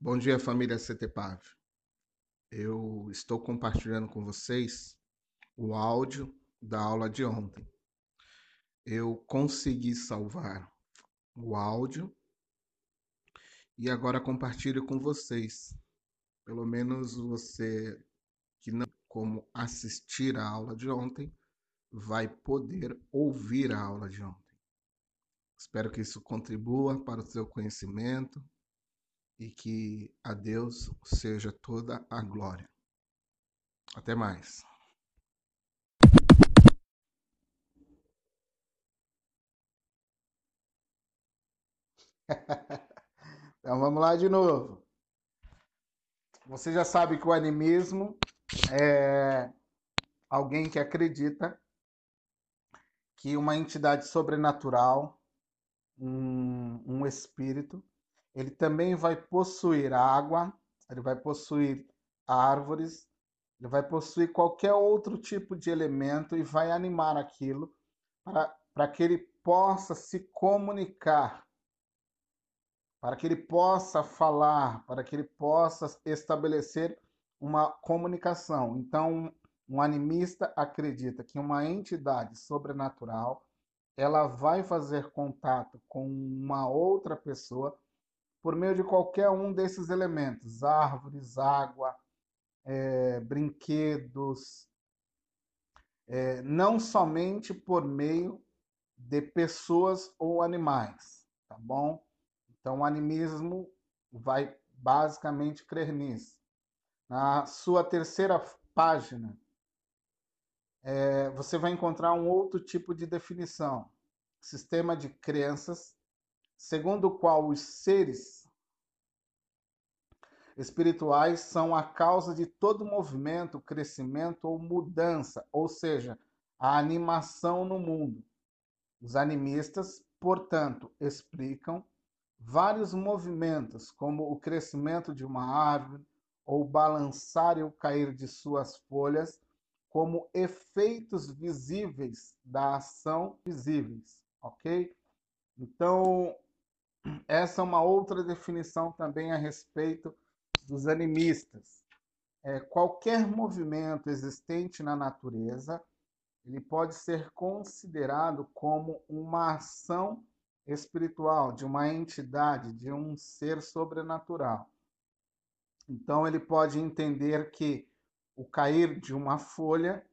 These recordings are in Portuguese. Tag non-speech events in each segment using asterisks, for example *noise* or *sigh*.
Bom dia, família CTPAV. Eu estou compartilhando com vocês o áudio da aula de ontem. Eu consegui salvar o áudio e agora compartilho com vocês. Pelo menos você que não como assistir a aula de ontem vai poder ouvir a aula de ontem. Espero que isso contribua para o seu conhecimento e que a Deus seja toda a glória. Até mais. *laughs* então vamos lá de novo. Você já sabe que o animismo é alguém que acredita que uma entidade sobrenatural, um, um espírito, ele também vai possuir água, ele vai possuir árvores, ele vai possuir qualquer outro tipo de elemento e vai animar aquilo para, para que ele possa se comunicar, para que ele possa falar, para que ele possa estabelecer uma comunicação. Então, um animista acredita que uma entidade sobrenatural ela vai fazer contato com uma outra pessoa por meio de qualquer um desses elementos: árvores, água, é, brinquedos, é, não somente por meio de pessoas ou animais, tá bom? Então, o animismo vai basicamente crer nisso. Na sua terceira página, é, você vai encontrar um outro tipo de definição: sistema de crenças segundo o qual os seres espirituais são a causa de todo movimento, crescimento ou mudança, ou seja, a animação no mundo. Os animistas, portanto, explicam vários movimentos, como o crescimento de uma árvore ou balançar e o cair de suas folhas, como efeitos visíveis da ação visíveis, ok? Então, essa é uma outra definição também a respeito dos animistas. É, qualquer movimento existente na natureza, ele pode ser considerado como uma ação espiritual de uma entidade, de um ser sobrenatural. Então ele pode entender que o cair de uma folha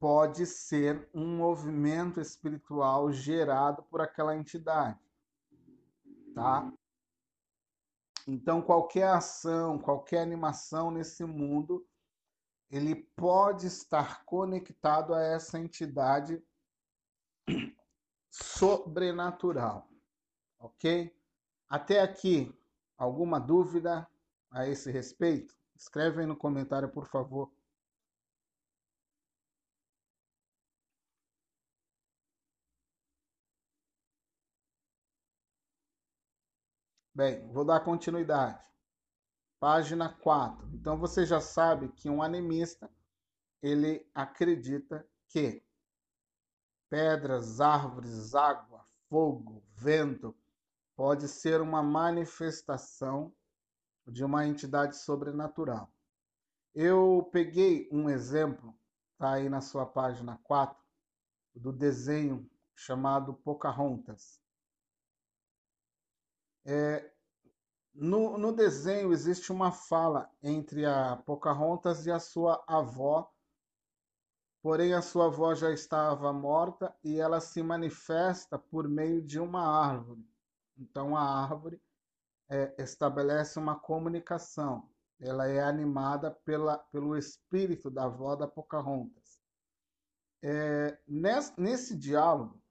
pode ser um movimento espiritual gerado por aquela entidade, tá? Então qualquer ação, qualquer animação nesse mundo, ele pode estar conectado a essa entidade sobrenatural, ok? Até aqui, alguma dúvida a esse respeito? Escreve aí no comentário, por favor. Bem, vou dar continuidade. Página 4. Então você já sabe que um animista ele acredita que pedras, árvores, água, fogo, vento pode ser uma manifestação de uma entidade sobrenatural. Eu peguei um exemplo, tá aí na sua página 4, do desenho chamado Pocahontas. É, no, no desenho existe uma fala entre a Pocahontas e a sua avó, porém a sua avó já estava morta e ela se manifesta por meio de uma árvore. Então a árvore é, estabelece uma comunicação. Ela é animada pela, pelo espírito da avó da Pocahontas. É, nesse, nesse diálogo,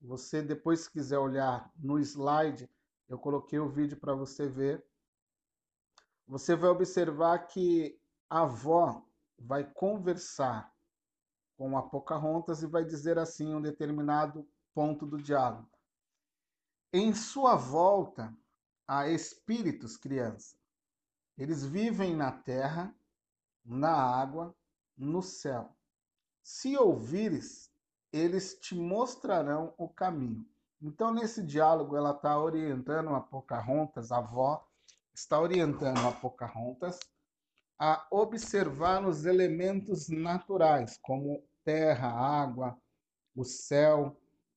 você depois se quiser olhar no slide, eu coloquei o vídeo para você ver. Você vai observar que a avó vai conversar com a Pocahontas e vai dizer assim um determinado ponto do diálogo. Em sua volta há espíritos, criança. Eles vivem na terra, na água, no céu. Se ouvires, eles te mostrarão o caminho. Então, nesse diálogo, ela está orientando a Pocahontas, a avó, está orientando a Pocahontas a observar os elementos naturais, como terra, água, o céu.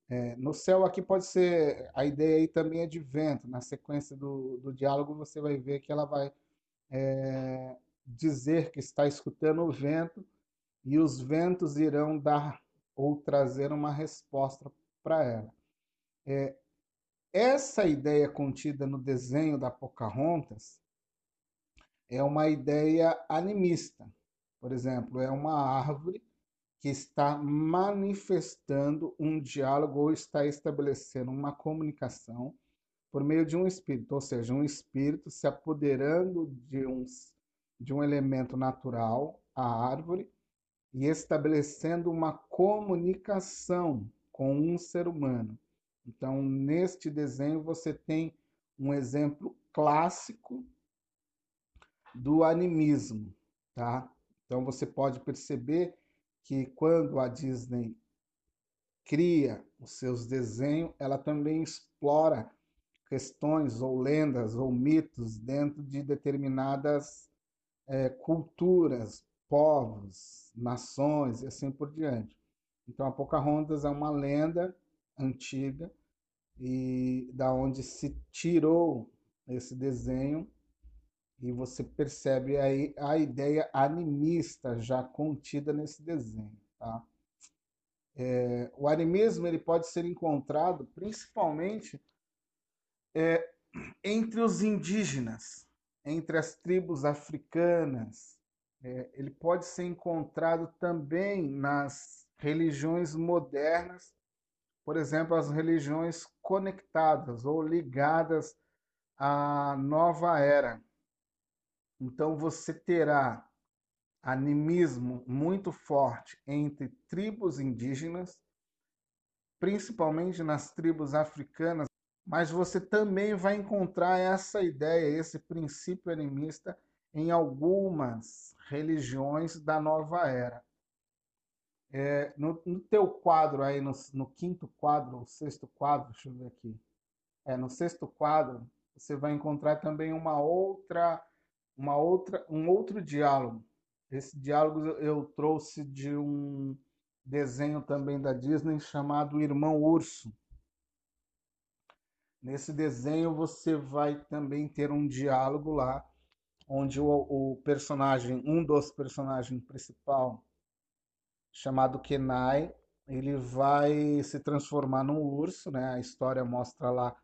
É, no céu aqui pode ser, a ideia aí também é de vento. Na sequência do, do diálogo você vai ver que ela vai é, dizer que está escutando o vento e os ventos irão dar ou trazer uma resposta para ela. É, essa ideia contida no desenho da Pocahontas é uma ideia animista. Por exemplo, é uma árvore que está manifestando um diálogo ou está estabelecendo uma comunicação por meio de um espírito, ou seja, um espírito se apoderando de um, de um elemento natural, a árvore, e estabelecendo uma comunicação com um ser humano. Então, neste desenho, você tem um exemplo clássico do animismo, tá? Então, você pode perceber que quando a Disney cria os seus desenhos, ela também explora questões ou lendas ou mitos dentro de determinadas é, culturas, povos, nações e assim por diante. Então a Pocahontas é uma lenda antiga e da onde se tirou esse desenho e você percebe aí a ideia animista já contida nesse desenho, tá? É, o animismo ele pode ser encontrado principalmente é, entre os indígenas, entre as tribos africanas, é, ele pode ser encontrado também nas religiões modernas, por exemplo, as religiões conectadas ou ligadas à nova era. Então você terá animismo muito forte entre tribos indígenas, principalmente nas tribos africanas, mas você também vai encontrar essa ideia, esse princípio animista em algumas religiões da nova era. É, no, no, teu quadro aí, no, no, quinto quadro, o sexto quadro, deixa eu ver aqui. É, no sexto quadro, você vai encontrar também uma outra, uma outra, um outro diálogo. Esse diálogo eu trouxe de um desenho também da Disney chamado Irmão Urso. Nesse desenho você vai também ter um diálogo lá onde o, o personagem, um dos personagens principal, chamado Kenai, ele vai se transformar num urso, né? A história mostra lá,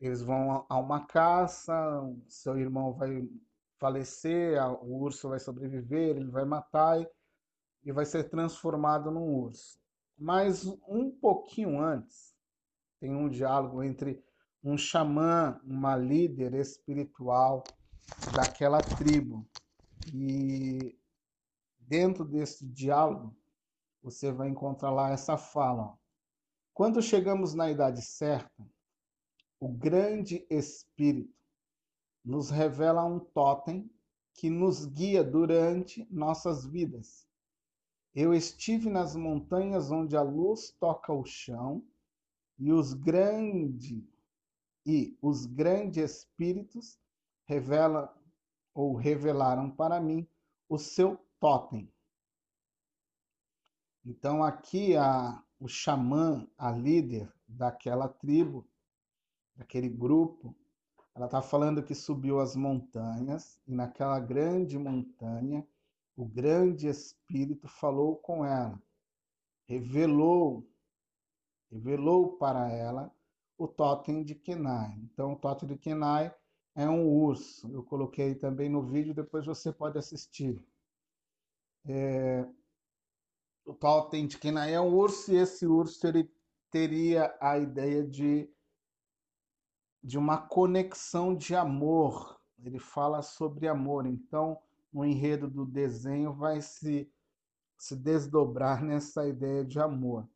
eles vão a uma caça, seu irmão vai falecer, o urso vai sobreviver, ele vai matar e, e vai ser transformado num urso. Mas um pouquinho antes, tem um diálogo entre um xamã, uma líder espiritual daquela tribo. E dentro desse diálogo, você vai encontrar lá essa fala. Quando chegamos na idade certa, o grande Espírito nos revela um totem que nos guia durante nossas vidas. Eu estive nas montanhas onde a luz toca o chão e os grandes e os grandes espíritos revela ou revelaram para mim o seu totem. Então aqui a, o xamã, a líder daquela tribo, daquele grupo, ela está falando que subiu as montanhas e naquela grande montanha o grande espírito falou com ela, revelou, revelou para ela o totem de Kenai. Então o totem de Kenai é um urso. Eu coloquei também no vídeo, depois você pode assistir. É, o totem de Kenai é um urso e esse urso ele teria a ideia de, de uma conexão de amor. Ele fala sobre amor. Então, o enredo do desenho vai se, se desdobrar nessa ideia de amor.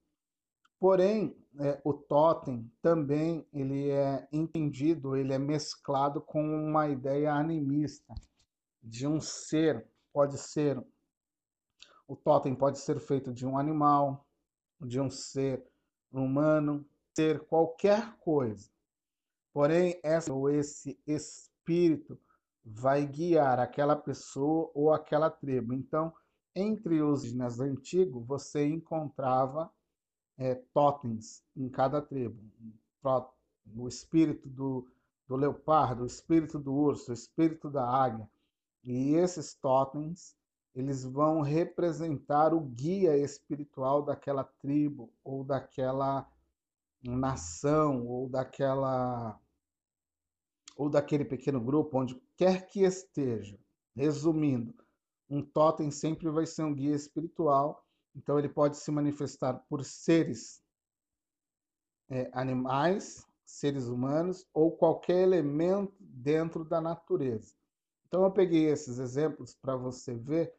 Porém, é, o totem também ele é entendido, ele é mesclado com uma ideia animista de um ser, pode ser o totem pode ser feito de um animal, de um ser humano, ser qualquer coisa. Porém, essa ou esse espírito vai guiar aquela pessoa ou aquela tribo. Então, entre os indígenas antigos, você encontrava é, totens em cada tribo. O espírito do, do leopardo, o espírito do urso, o espírito da águia. E esses totens, eles vão representar o guia espiritual daquela tribo ou daquela nação ou daquela ou daquele pequeno grupo, onde quer que esteja. Resumindo, um totem sempre vai ser um guia espiritual, então ele pode se manifestar por seres é, animais, seres humanos ou qualquer elemento dentro da natureza. Então eu peguei esses exemplos para você ver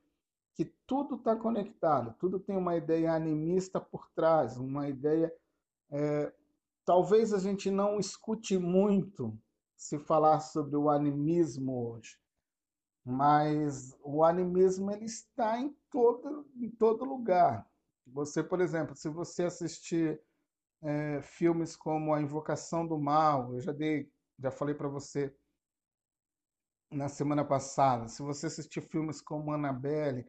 que tudo está conectado, tudo tem uma ideia animista por trás, uma ideia. É, talvez a gente não escute muito se falar sobre o animismo hoje, mas o animismo ele está em todo, em todo lugar. Você, por exemplo, se você assistir é, filmes como A Invocação do Mal, eu já dei, já falei para você na semana passada, se você assistir filmes como Annabelle,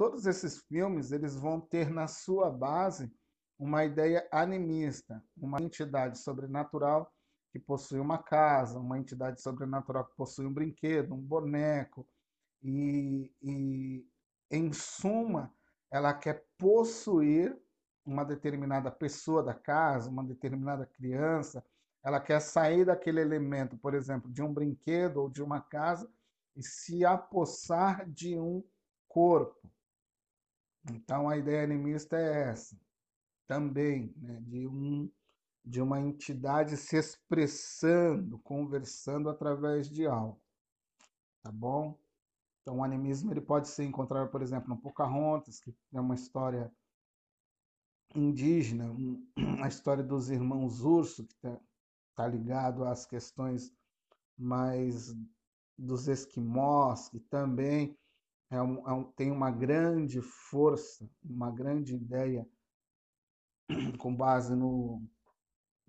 todos esses filmes eles vão ter na sua base uma ideia animista, uma entidade sobrenatural que possui uma casa, uma entidade sobrenatural que possui um brinquedo, um boneco, e, e em suma, ela quer possuir uma determinada pessoa da casa, uma determinada criança, ela quer sair daquele elemento, por exemplo, de um brinquedo ou de uma casa e se apossar de um corpo. Então a ideia animista é essa, também, né, de um de uma entidade se expressando, conversando através de algo. Tá bom? Então, o animismo ele pode ser encontrado, por exemplo, no Pocahontas, que é uma história indígena, *clears throat* a história dos irmãos Urso, que está tá ligado às questões mais dos esquimós, que também é um, é um, tem uma grande força, uma grande ideia *clears throat* com base no,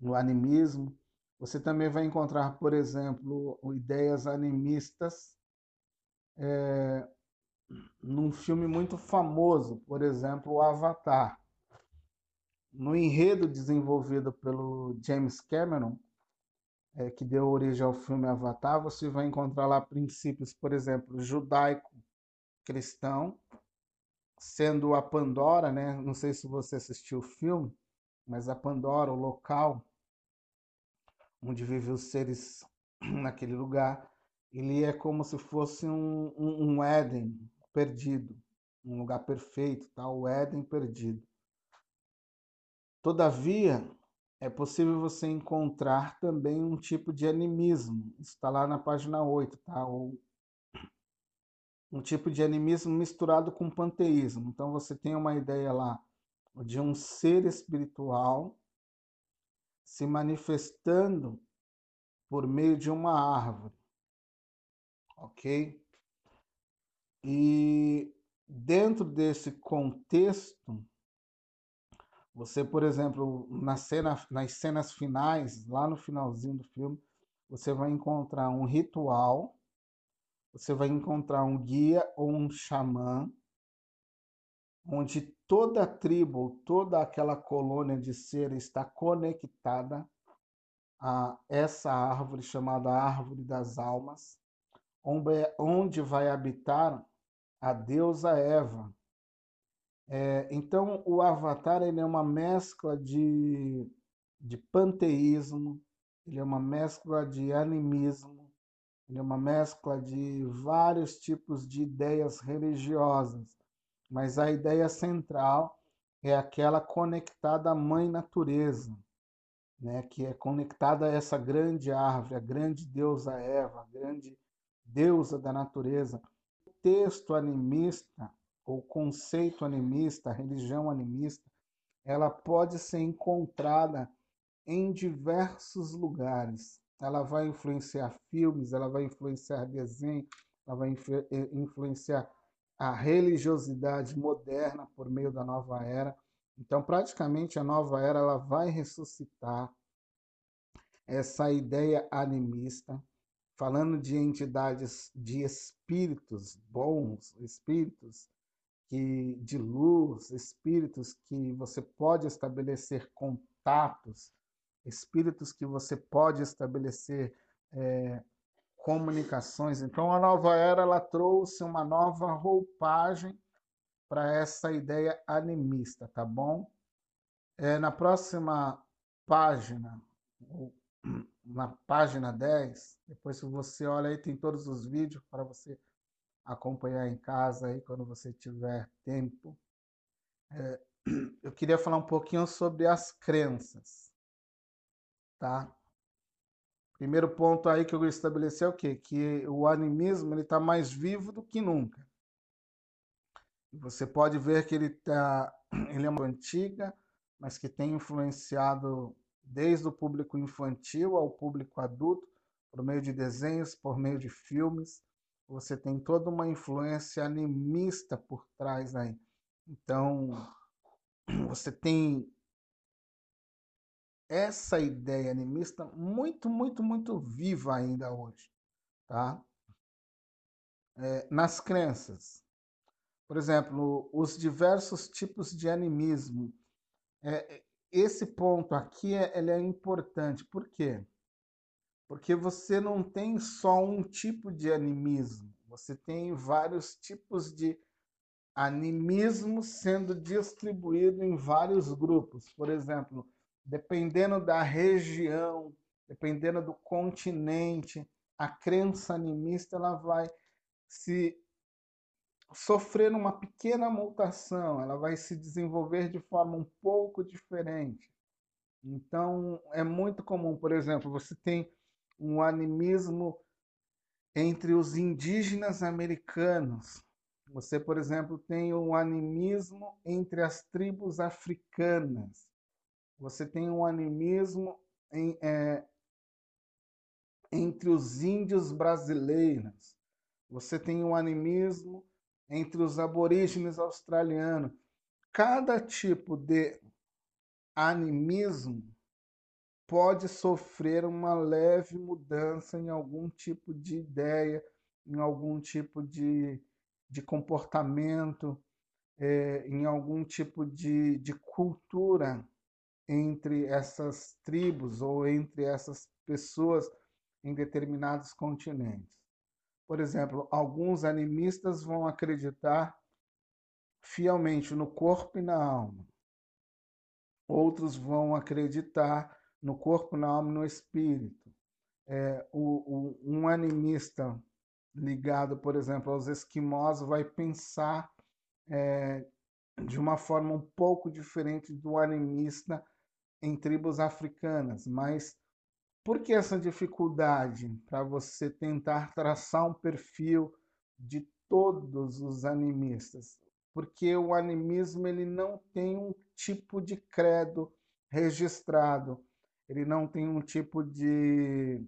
no animismo. Você também vai encontrar, por exemplo, ideias animistas é, num filme muito famoso, por exemplo, o Avatar. No enredo desenvolvido pelo James Cameron, é, que deu origem ao filme Avatar, você vai encontrar lá princípios, por exemplo, judaico-cristão, sendo a Pandora, né? Não sei se você assistiu o filme, mas a Pandora, o local onde vivem os seres *clears throat* naquele lugar, ele é como se fosse um, um, um Éden perdido, um lugar perfeito, tá? o Éden perdido. Todavia, é possível você encontrar também um tipo de animismo, está lá na página 8, tá? Ou um tipo de animismo misturado com panteísmo. Então você tem uma ideia lá de um ser espiritual se manifestando por meio de uma árvore. Ok? E dentro desse contexto, você, por exemplo, na cena, nas cenas finais, lá no finalzinho do filme, você vai encontrar um ritual, você vai encontrar um guia ou um xamã, onde toda a tribo, toda aquela colônia de seres está conectada a essa árvore chamada Árvore das Almas, onde vai habitar a deusa Eva. É, então, o Avatar ele é uma mescla de, de panteísmo, ele é uma mescla de animismo, ele é uma mescla de vários tipos de ideias religiosas mas a ideia central é aquela conectada à mãe natureza, né, que é conectada a essa grande árvore, a grande deusa Eva, a grande deusa da natureza. O texto animista, ou conceito animista, a religião animista, ela pode ser encontrada em diversos lugares. Ela vai influenciar filmes, ela vai influenciar desenho, ela vai influenciar a religiosidade moderna por meio da nova era. Então, praticamente, a nova era ela vai ressuscitar essa ideia animista, falando de entidades, de espíritos bons, espíritos que de luz, espíritos que você pode estabelecer contatos, espíritos que você pode estabelecer é, comunicações. Então, a nova era ela trouxe uma nova roupagem para essa ideia animista, tá bom? É, na próxima página, *clears throat* na página 10, depois se você olha aí, tem todos os vídeos para você acompanhar em casa aí quando você tiver tempo. É, *clears throat* eu queria falar um pouquinho sobre as crenças, tá? Primeiro ponto aí que eu estabelecer é o quê? Que o animismo ele está mais vivo do que nunca. Você pode ver que ele, tá, *clears throat* ele é uma antiga, mas que tem influenciado desde o público infantil ao público adulto, por meio de desenhos, por meio de filmes. Você tem toda uma influência animista por trás aí. Então, *clears throat* você tem essa ideia animista muito, muito, muito viva ainda hoje, tá? É, nas crenças, por exemplo, os diversos tipos de animismo. É, esse ponto aqui é, ele é importante. Por quê? Porque você não tem só um tipo de animismo, você tem vários tipos de animismo sendo distribuído em vários grupos. Por exemplo, dependendo da região, dependendo do continente, a crença animista ela vai se sofrer uma pequena mutação, ela vai se desenvolver de forma um pouco diferente. Então, é muito comum, por exemplo, você tem um animismo entre os indígenas americanos. Você, por exemplo, tem um animismo entre as tribos africanas. Você tem um animismo em, é, entre os índios brasileiros. Você tem um animismo entre os aborígenes australianos. Cada tipo de animismo pode sofrer uma leve mudança em algum tipo de ideia, em algum tipo de, de comportamento, é, em algum tipo de, de cultura entre essas tribos ou entre essas pessoas em determinados continentes. Por exemplo, alguns animistas vão acreditar fielmente no corpo e na alma. Outros vão acreditar no corpo, na alma e no espírito. É, o, o, um animista ligado, por exemplo, aos esquimós vai pensar é, de uma forma um pouco diferente do animista em tribos africanas, mas por que essa dificuldade para você tentar traçar um perfil de todos os animistas? Porque o animismo ele não tem um tipo de credo registrado, ele não tem um tipo de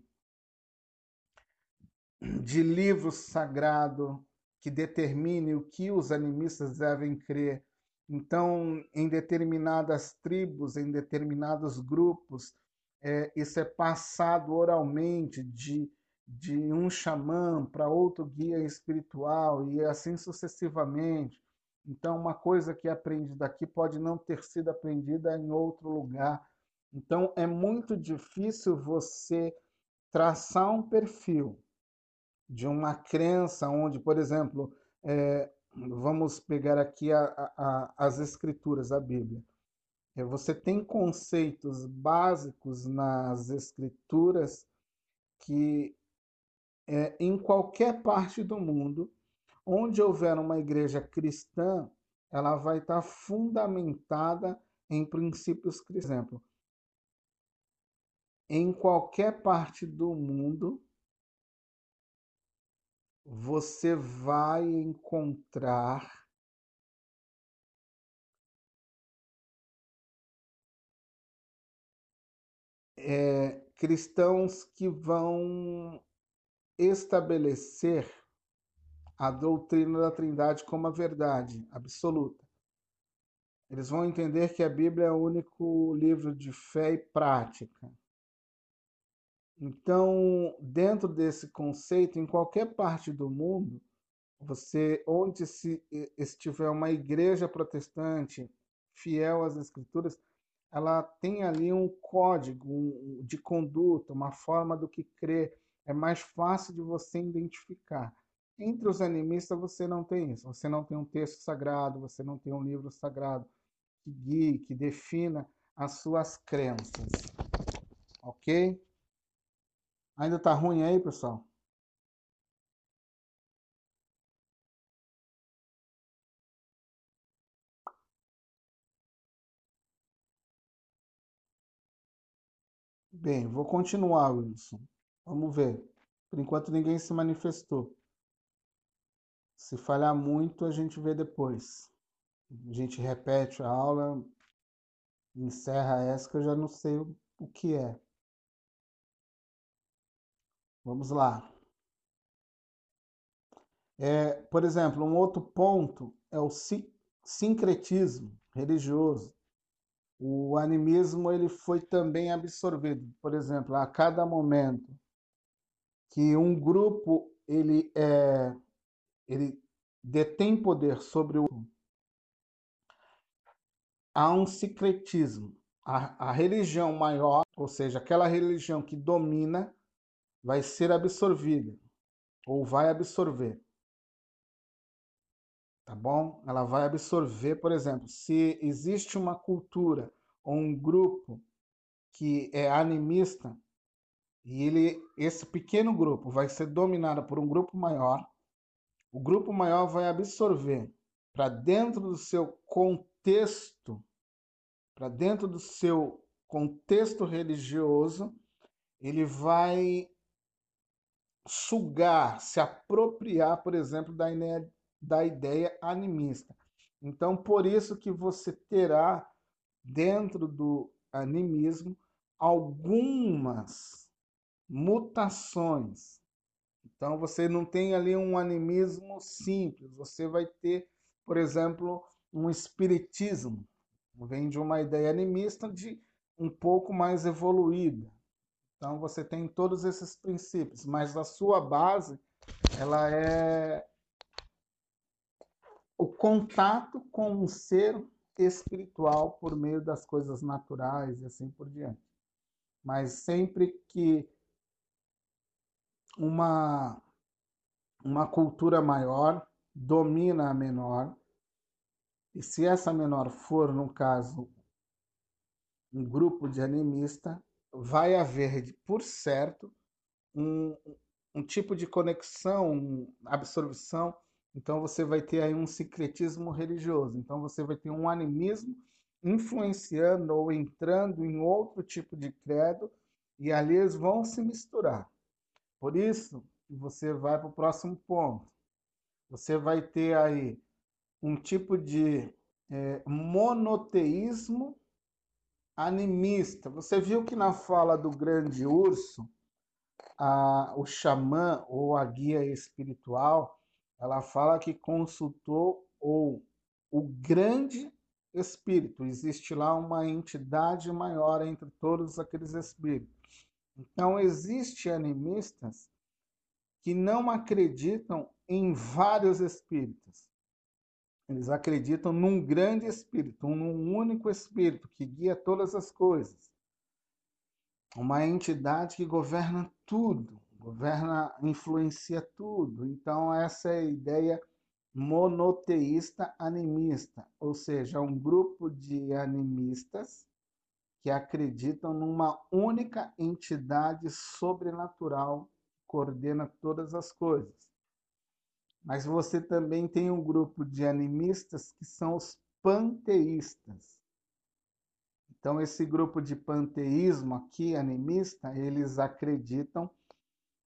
de livro sagrado que determine o que os animistas devem crer. Então, em determinadas tribos, em determinados grupos, é, isso é passado oralmente de, de um xamã para outro guia espiritual e assim sucessivamente. Então, uma coisa que é aprendida aqui pode não ter sido aprendida em outro lugar. Então, é muito difícil você traçar um perfil de uma crença onde, por exemplo, é, vamos pegar aqui a, a, as escrituras, a Bíblia. É, você tem conceitos básicos nas escrituras que é, em qualquer parte do mundo, onde houver uma igreja cristã, ela vai estar fundamentada em princípios cristãos. Por exemplo, em qualquer parte do mundo, você vai encontrar é, cristãos que vão estabelecer a doutrina da Trindade como a verdade absoluta. eles vão entender que a Bíblia é o único livro de fé e prática. Então, dentro desse conceito, em qualquer parte do mundo, você onde se estiver uma igreja protestante fiel às escrituras, ela tem ali um código de conduta, uma forma do que crer. É mais fácil de você identificar. Entre os animistas você não tem isso. Você não tem um texto sagrado, você não tem um livro sagrado que guie, que defina as suas crenças. Ok? Ainda tá ruim aí, pessoal? Bem, vou continuar, Wilson. Vamos ver. Por enquanto ninguém se manifestou. Se falhar muito, a gente vê depois. A gente repete a aula, encerra essa que eu já não sei o que é. Vamos lá. É, por exemplo, um outro ponto é o sincretismo religioso. O animismo ele foi também absorvido. Por exemplo, a cada momento que um grupo ele é ele detém poder sobre o há um secretismo. A, a religião maior, ou seja, aquela religião que domina, vai ser absorvida ou vai absorver. Tá bom? Ela vai absorver, por exemplo, se existe uma cultura ou um grupo que é animista e ele esse pequeno grupo vai ser dominado por um grupo maior, o grupo maior vai absorver para dentro do seu contexto, para dentro do seu contexto religioso, ele vai sugar, se apropriar, por exemplo, da, da ideia animista. Então, por isso que você terá dentro do animismo algumas mutações. Então, você não tem ali um animismo simples, você vai ter, por exemplo, um espiritismo. Vem de uma ideia animista de um pouco mais evoluída. Então você tem todos esses princípios, mas a sua base ela é o contato com um ser espiritual por meio das coisas naturais e assim por diante. Mas sempre que uma uma cultura maior domina a menor, e se essa menor for, no caso, um grupo de animista, vai haver, por certo, um, um tipo de conexão, absorção. Então você vai ter aí um secretismo religioso. Então você vai ter um animismo influenciando ou entrando em outro tipo de credo e ali eles vão se misturar. Por isso, você vai para o próximo ponto. Você vai ter aí um tipo de é, monoteísmo animista. Você viu que na fala do grande urso, a, o xamã ou a guia espiritual, ela fala que consultou ou o grande espírito. Existe lá uma entidade maior entre todos aqueles espíritos. Então, existem animistas que não acreditam em vários espíritos. Eles acreditam num grande espírito, num único espírito que guia todas as coisas. Uma entidade que governa tudo, governa, influencia tudo. Então, essa é a ideia monoteísta animista, ou seja, um grupo de animistas que acreditam numa única entidade sobrenatural que coordena todas as coisas. Mas você também tem um grupo de animistas que são os panteístas. Então, esse grupo de panteísmo aqui, animista, eles acreditam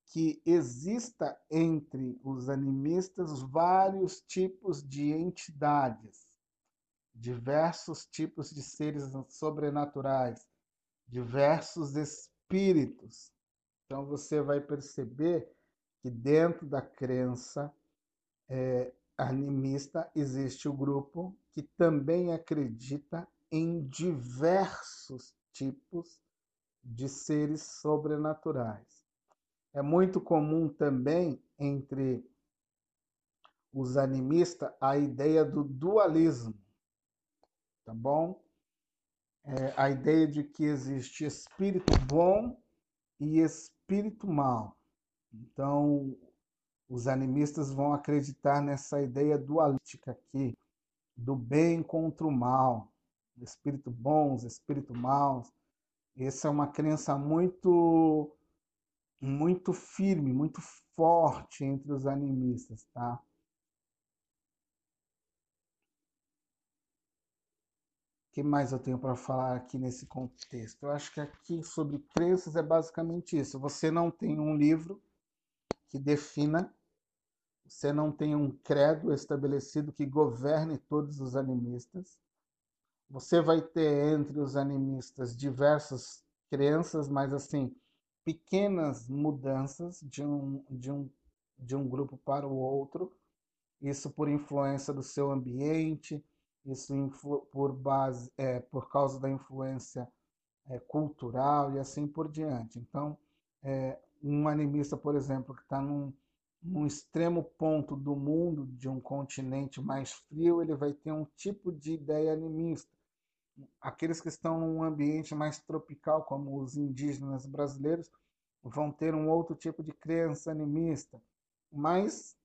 que exista entre os animistas vários tipos de entidades, diversos tipos de seres sobrenaturais, diversos espíritos. Então você vai perceber que dentro da crença é, animista, existe o grupo que também acredita em diversos tipos de seres sobrenaturais. É muito comum também entre os animistas a ideia do dualismo, tá bom? É a ideia de que existe espírito bom e espírito mal. Então, os animistas vão acreditar nessa ideia dualística aqui, do bem contra o mal, espírito bons, espírito maus. Essa é uma crença muito muito firme, muito forte entre os animistas, tá? Que mais eu tenho para falar aqui nesse contexto? Eu acho que aqui sobre crenças é basicamente isso. Você não tem um livro que defina, você não tem um credo estabelecido que governe todos os animistas. Você vai ter entre os animistas diversas crenças, mas assim, pequenas mudanças de um, de um, de um grupo para o outro, isso por influência do seu ambiente, isso por base, é, por causa da influência é, cultural e assim por diante. Então, é, um animista, por exemplo, que está num, num extremo ponto do mundo, de um continente mais frio, ele vai ter um tipo de ideia animista aqueles que estão num ambiente mais tropical, como os indígenas brasileiros, vão ter um outro tipo de crença animista. Mas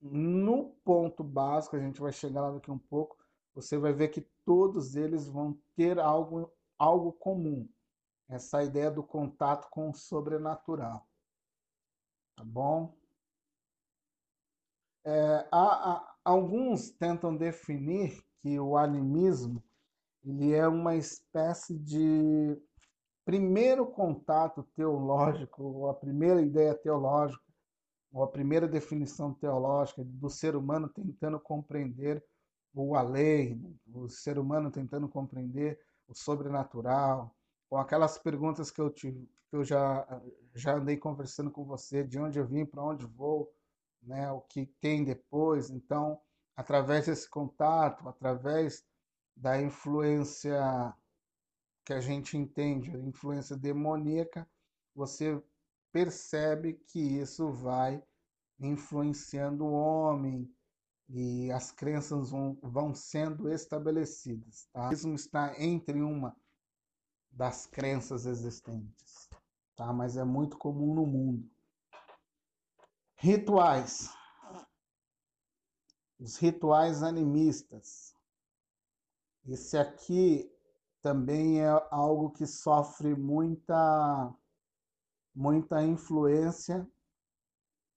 no ponto básico, a gente vai chegar lá daqui um pouco, você vai ver que todos eles vão ter algo, algo comum. Essa ideia do contato com o sobrenatural. Tá bom? É, há, há, alguns tentam definir que o animismo ele é uma espécie de primeiro contato teológico, ou a primeira ideia teológica, ou a primeira definição teológica do ser humano tentando compreender o além, o ser humano tentando compreender o sobrenatural, ou aquelas perguntas que eu, tive, que eu já, já andei conversando com você, de onde eu vim, para onde vou, né, o que tem depois. Então, através desse contato, através da influência que a gente entende, a influência demoníaca, você percebe que isso vai influenciando o homem e as crenças vão, vão sendo estabelecidas. Tá? Isso está entre uma das crenças existentes, tá? mas é muito comum no mundo. Rituais. Os rituais animistas. Esse aqui também é algo que sofre muita, muita influência,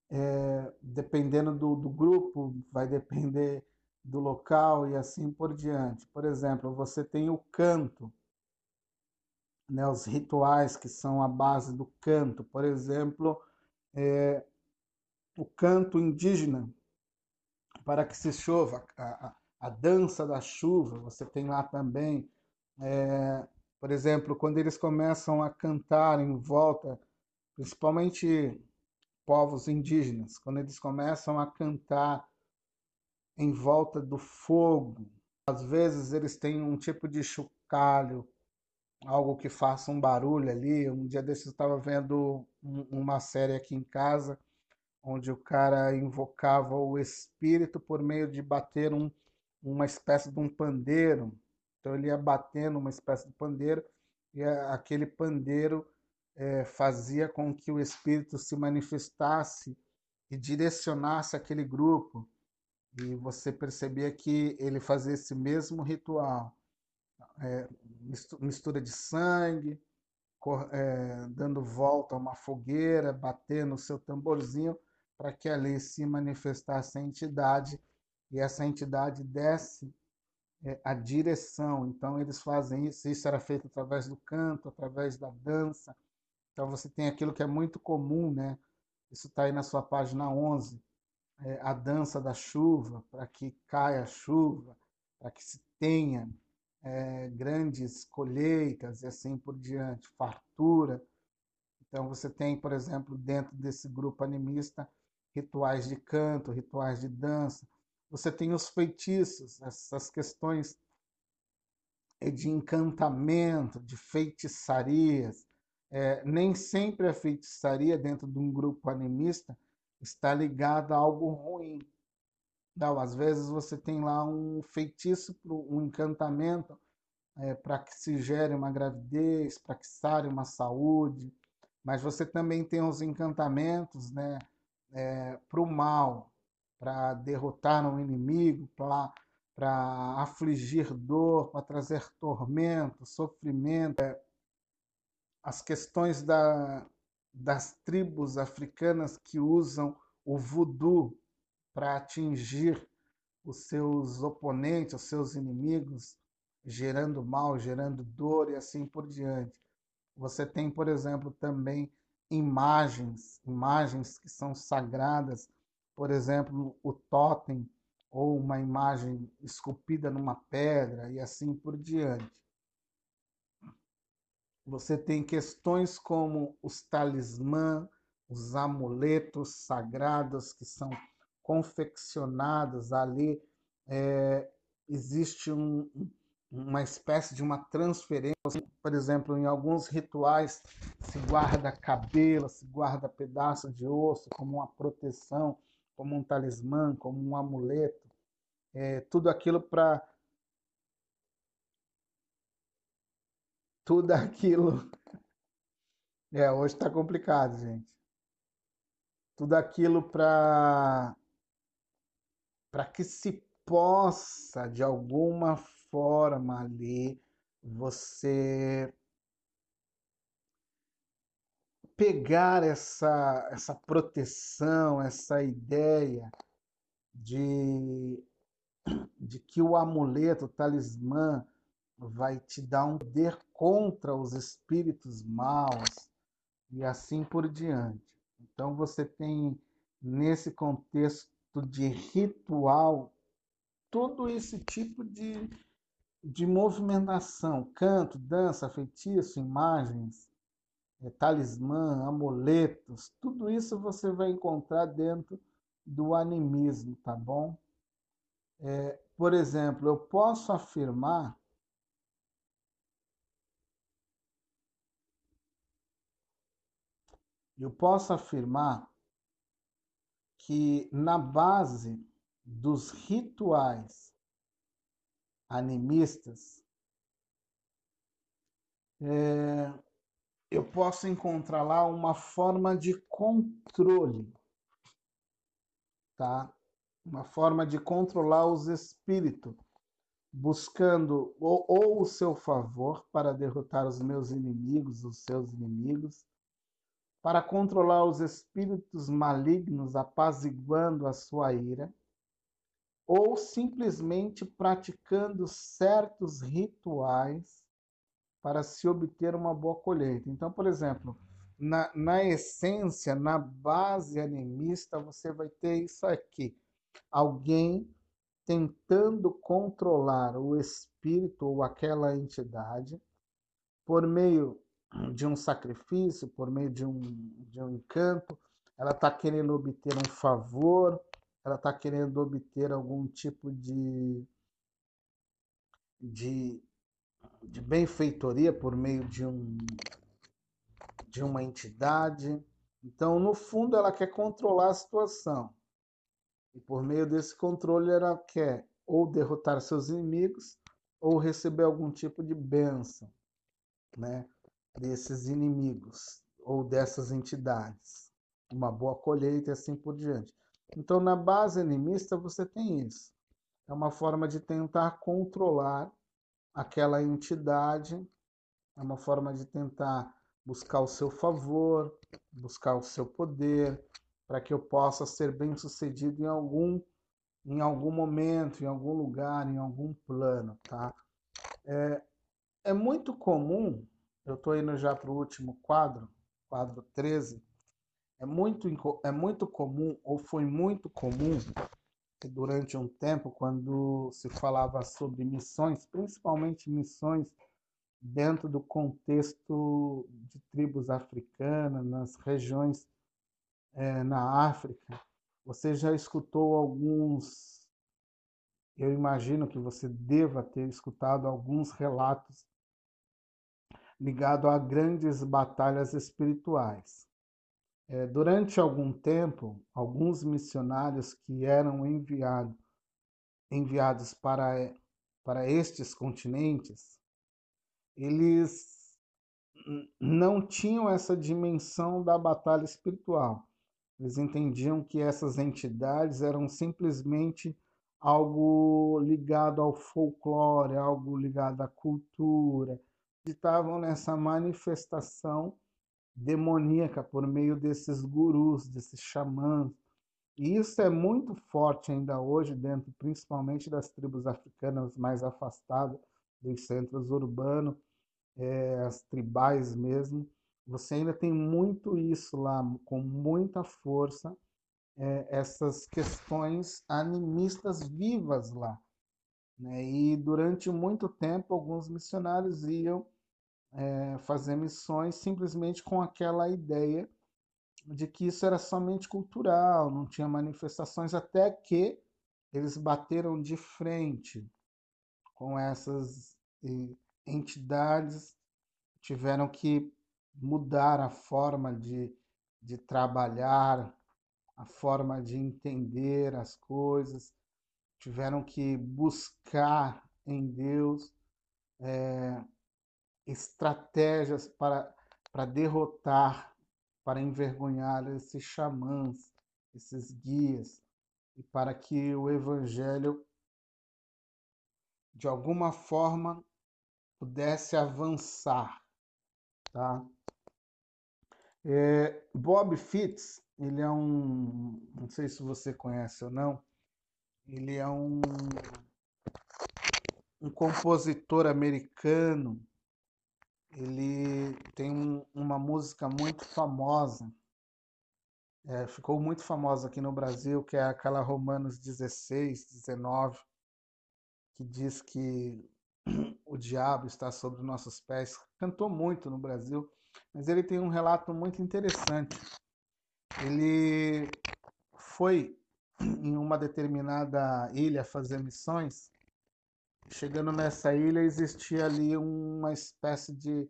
é, dependendo do, do grupo, vai depender do local e assim por diante. Por exemplo, você tem o canto, né, os rituais que são a base do canto. Por exemplo, é, o canto indígena, para que se chova, a, a dança da chuva, você tem lá também. É, por exemplo, quando eles começam a cantar em volta, principalmente povos indígenas, quando eles começam a cantar em volta do fogo, às vezes eles têm um tipo de chocalho, algo que faça um barulho ali. Um dia desses eu estava vendo uma série aqui em casa, onde o cara invocava o espírito por meio de bater um, uma espécie de um pandeiro. Então ele ia batendo uma espécie de pandeiro e aquele pandeiro é, fazia com que o espírito se manifestasse e direcionasse aquele grupo. E você percebia que ele fazia esse mesmo ritual. É, mistura de sangue, é, dando volta a uma fogueira, batendo o seu tamborzinho, para que ali se manifestasse a entidade e essa entidade desce é, a direção. Então, eles fazem isso. Isso era feito através do canto, através da dança. Então, você tem aquilo que é muito comum, né? Isso está aí na sua página 11. É, a dança da chuva, para que caia a chuva, para que se tenha é, grandes colheitas e assim por diante, fartura. Então, você tem, por exemplo, dentro desse grupo animista, rituais de canto, rituais de dança, você tem os feitiços, essas questões de encantamento, de feitiçarias. É, nem sempre a feitiçaria dentro de um grupo animista está ligada a algo ruim. Não, às vezes você tem lá um feitiço, um encantamento é, para que se gere uma gravidez, para que sare uma saúde, mas você também tem os encantamentos né, é, para o mal, para derrotar um inimigo, para afligir dor, para trazer tormento, sofrimento. É, as questões da, das tribos africanas que usam o voodoo para atingir os seus oponentes, os seus inimigos, gerando mal, gerando dor e assim por diante. Você tem, por exemplo, também imagens, imagens que são sagradas, por exemplo, o totem ou uma imagem esculpida numa pedra e assim por diante. Você tem questões como os talismã, os amuletos sagrados que são confeccionados ali. É, existe um, uma espécie de uma transferência. Por exemplo, em alguns rituais se guarda cabelo, se guarda pedaço de osso como uma proteção, como um talismã, como um amuleto. É, tudo aquilo para. Tudo aquilo. É, hoje está complicado, gente. Tudo aquilo para. Para que se possa, de alguma forma ali você pegar essa, essa proteção, essa ideia de, de que o amuleto, o talismã, vai te dar um poder contra os espíritos maus e assim por diante. Então você tem nesse contexto de ritual todo esse tipo de, de movimentação, canto, dança, feitiço, imagens, é, talismã, amuletos, tudo isso você vai encontrar dentro do animismo, tá bom? É, por exemplo, eu posso afirmar eu posso afirmar que na base dos rituais animistas, é, eu posso encontrar lá uma forma de controle, tá? Uma forma de controlar os espíritos, buscando ou, ou o seu favor para derrotar os meus inimigos, os seus inimigos, para controlar os espíritos malignos, apaziguando a sua ira, ou simplesmente praticando certos rituais para se obter uma boa colheita. Então, por exemplo, na, na essência, na base animista, você vai ter isso aqui: alguém tentando controlar o espírito ou aquela entidade por meio de um sacrifício, por meio de um, de um encanto, ela está querendo obter um favor, ela está querendo obter algum tipo de, de, de benfeitoria por meio de, um, de uma entidade. Então, no fundo, ela quer controlar a situação. E por meio desse controle, ela quer ou derrotar seus inimigos ou receber algum tipo de bênção né, desses inimigos ou dessas entidades. Uma boa colheita e assim por diante. Então, na base animista, você tem isso. É uma forma de tentar controlar aquela entidade, é uma forma de tentar buscar o seu favor, buscar o seu poder, para que eu possa ser bem sucedido em algum, em algum momento, em algum lugar, em algum plano, tá? É, é muito comum, eu estou indo já para o último quadro, quadro 13, é muito, é muito comum, ou foi muito comum, que durante um tempo, quando se falava sobre missões, principalmente missões dentro do contexto de tribos africanas, nas regiões é, na África, você já escutou alguns eu imagino que você deva ter escutado alguns relatos ligados a grandes batalhas espirituais. É, durante algum tempo, alguns missionários que eram enviado, enviados para, para estes continentes, eles não tinham essa dimensão da batalha espiritual. Eles entendiam que essas entidades eram simplesmente algo ligado ao folclore, algo ligado à cultura. Estavam nessa manifestação demoníaca por meio desses gurus, desses xamãs. E isso é muito forte ainda hoje, dentro principalmente das tribos africanas mais afastadas dos centros urbanos, é, as tribais mesmo. Você ainda tem muito isso lá, com muita força, é, essas questões animistas vivas lá. Né? E durante muito tempo, alguns missionários iam é, fazer missões simplesmente com aquela ideia de que isso era somente cultural, não tinha manifestações, até que eles bateram de frente com essas entidades, tiveram que mudar a forma de, de trabalhar, a forma de entender as coisas, tiveram que buscar em Deus é, estratégias para, para derrotar, para envergonhar esses xamãs, esses guias, e para que o Evangelho, de alguma forma, pudesse avançar. Tá? É, Bob Fitts, ele é um, não sei se você conhece ou não, ele é um, um compositor americano. Ele tem um, uma música muito famosa, é, ficou muito famosa aqui no Brasil, que é aquela Romanos 16, 19, que diz que *clears throat* o diabo está sobre nossos pés. Cantou muito no Brasil, mas ele tem um relato muito interessante ele foi *clears throat* em uma determinada ilha fazer missões. Chegando nessa ilha, existia ali uma espécie de,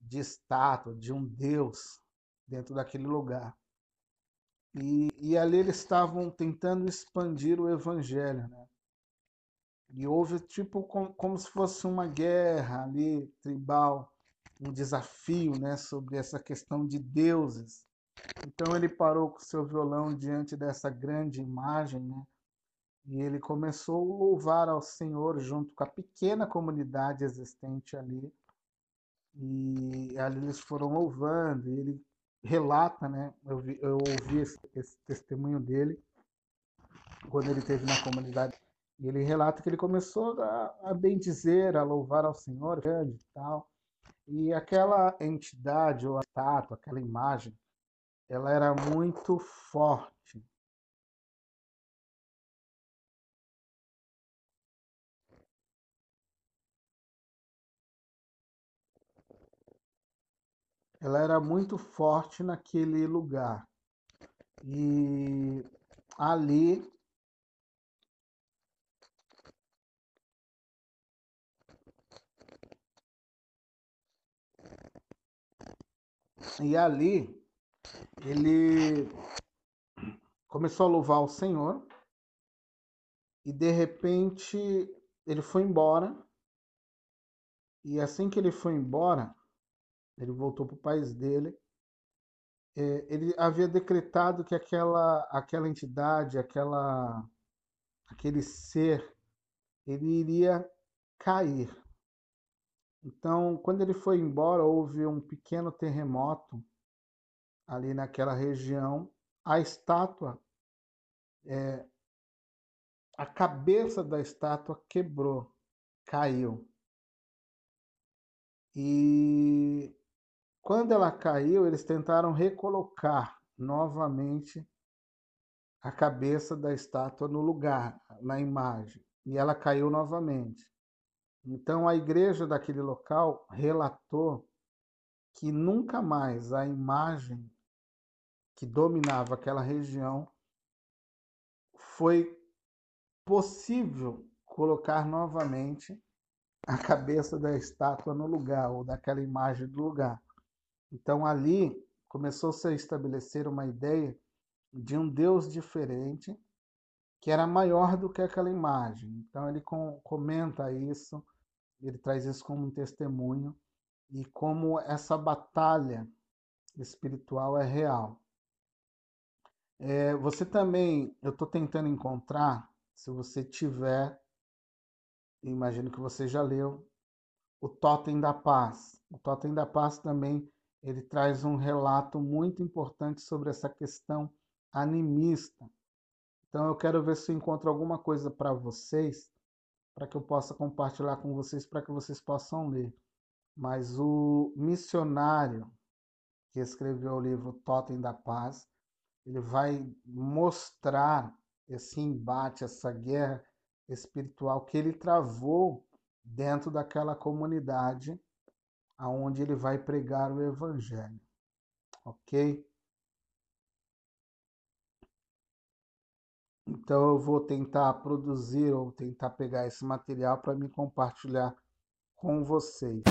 de estátua, de um deus dentro daquele lugar. E, e ali eles estavam tentando expandir o evangelho, né? E houve tipo como, como se fosse uma guerra ali tribal, um desafio, né, sobre essa questão de deuses então ele parou com seu violão diante dessa grande imagem, né? E ele começou a louvar ao Senhor junto com a pequena comunidade existente ali. E ali eles foram louvando. E ele relata, né? Eu, vi, eu ouvi esse, esse testemunho dele quando ele teve na comunidade. E ele relata que ele começou a, a bendizer, a louvar ao Senhor grande e tal. E aquela entidade ou a estátua, aquela imagem, ela era muito forte. Ela era muito forte naquele lugar. E ali E ali ele começou a louvar o Senhor e de repente ele foi embora. E assim que ele foi embora, ele voltou para o país dele. É, ele havia decretado que aquela, aquela entidade, aquela, aquele ser, ele iria cair. Então, quando ele foi embora, houve um pequeno terremoto ali naquela região, a estátua, é, a cabeça da estátua quebrou, caiu. E quando ela caiu, eles tentaram recolocar novamente a cabeça da estátua no lugar, na imagem, e ela caiu novamente. Então a igreja daquele local relatou que nunca mais a imagem que dominava aquela região, foi possível colocar novamente a cabeça da estátua no lugar, ou daquela imagem do lugar. Então ali começou-se a estabelecer uma ideia de um Deus diferente, que era maior do que aquela imagem. Então ele com, comenta isso, ele traz isso como um testemunho e como essa batalha espiritual é real. É, você também, eu estou tentando encontrar, se você tiver, imagino que você já leu, o Totem da Paz. O Totem da Paz também ele traz um relato muito importante sobre essa questão animista. Então eu quero ver se eu encontro alguma coisa para vocês, para que eu possa compartilhar com vocês, para que vocês possam ler. Mas o missionário que escreveu o livro Totem da Paz, ele vai mostrar esse embate, essa guerra espiritual que ele travou dentro daquela comunidade aonde ele vai pregar o evangelho. OK? Então eu vou tentar produzir ou tentar pegar esse material para me compartilhar com vocês.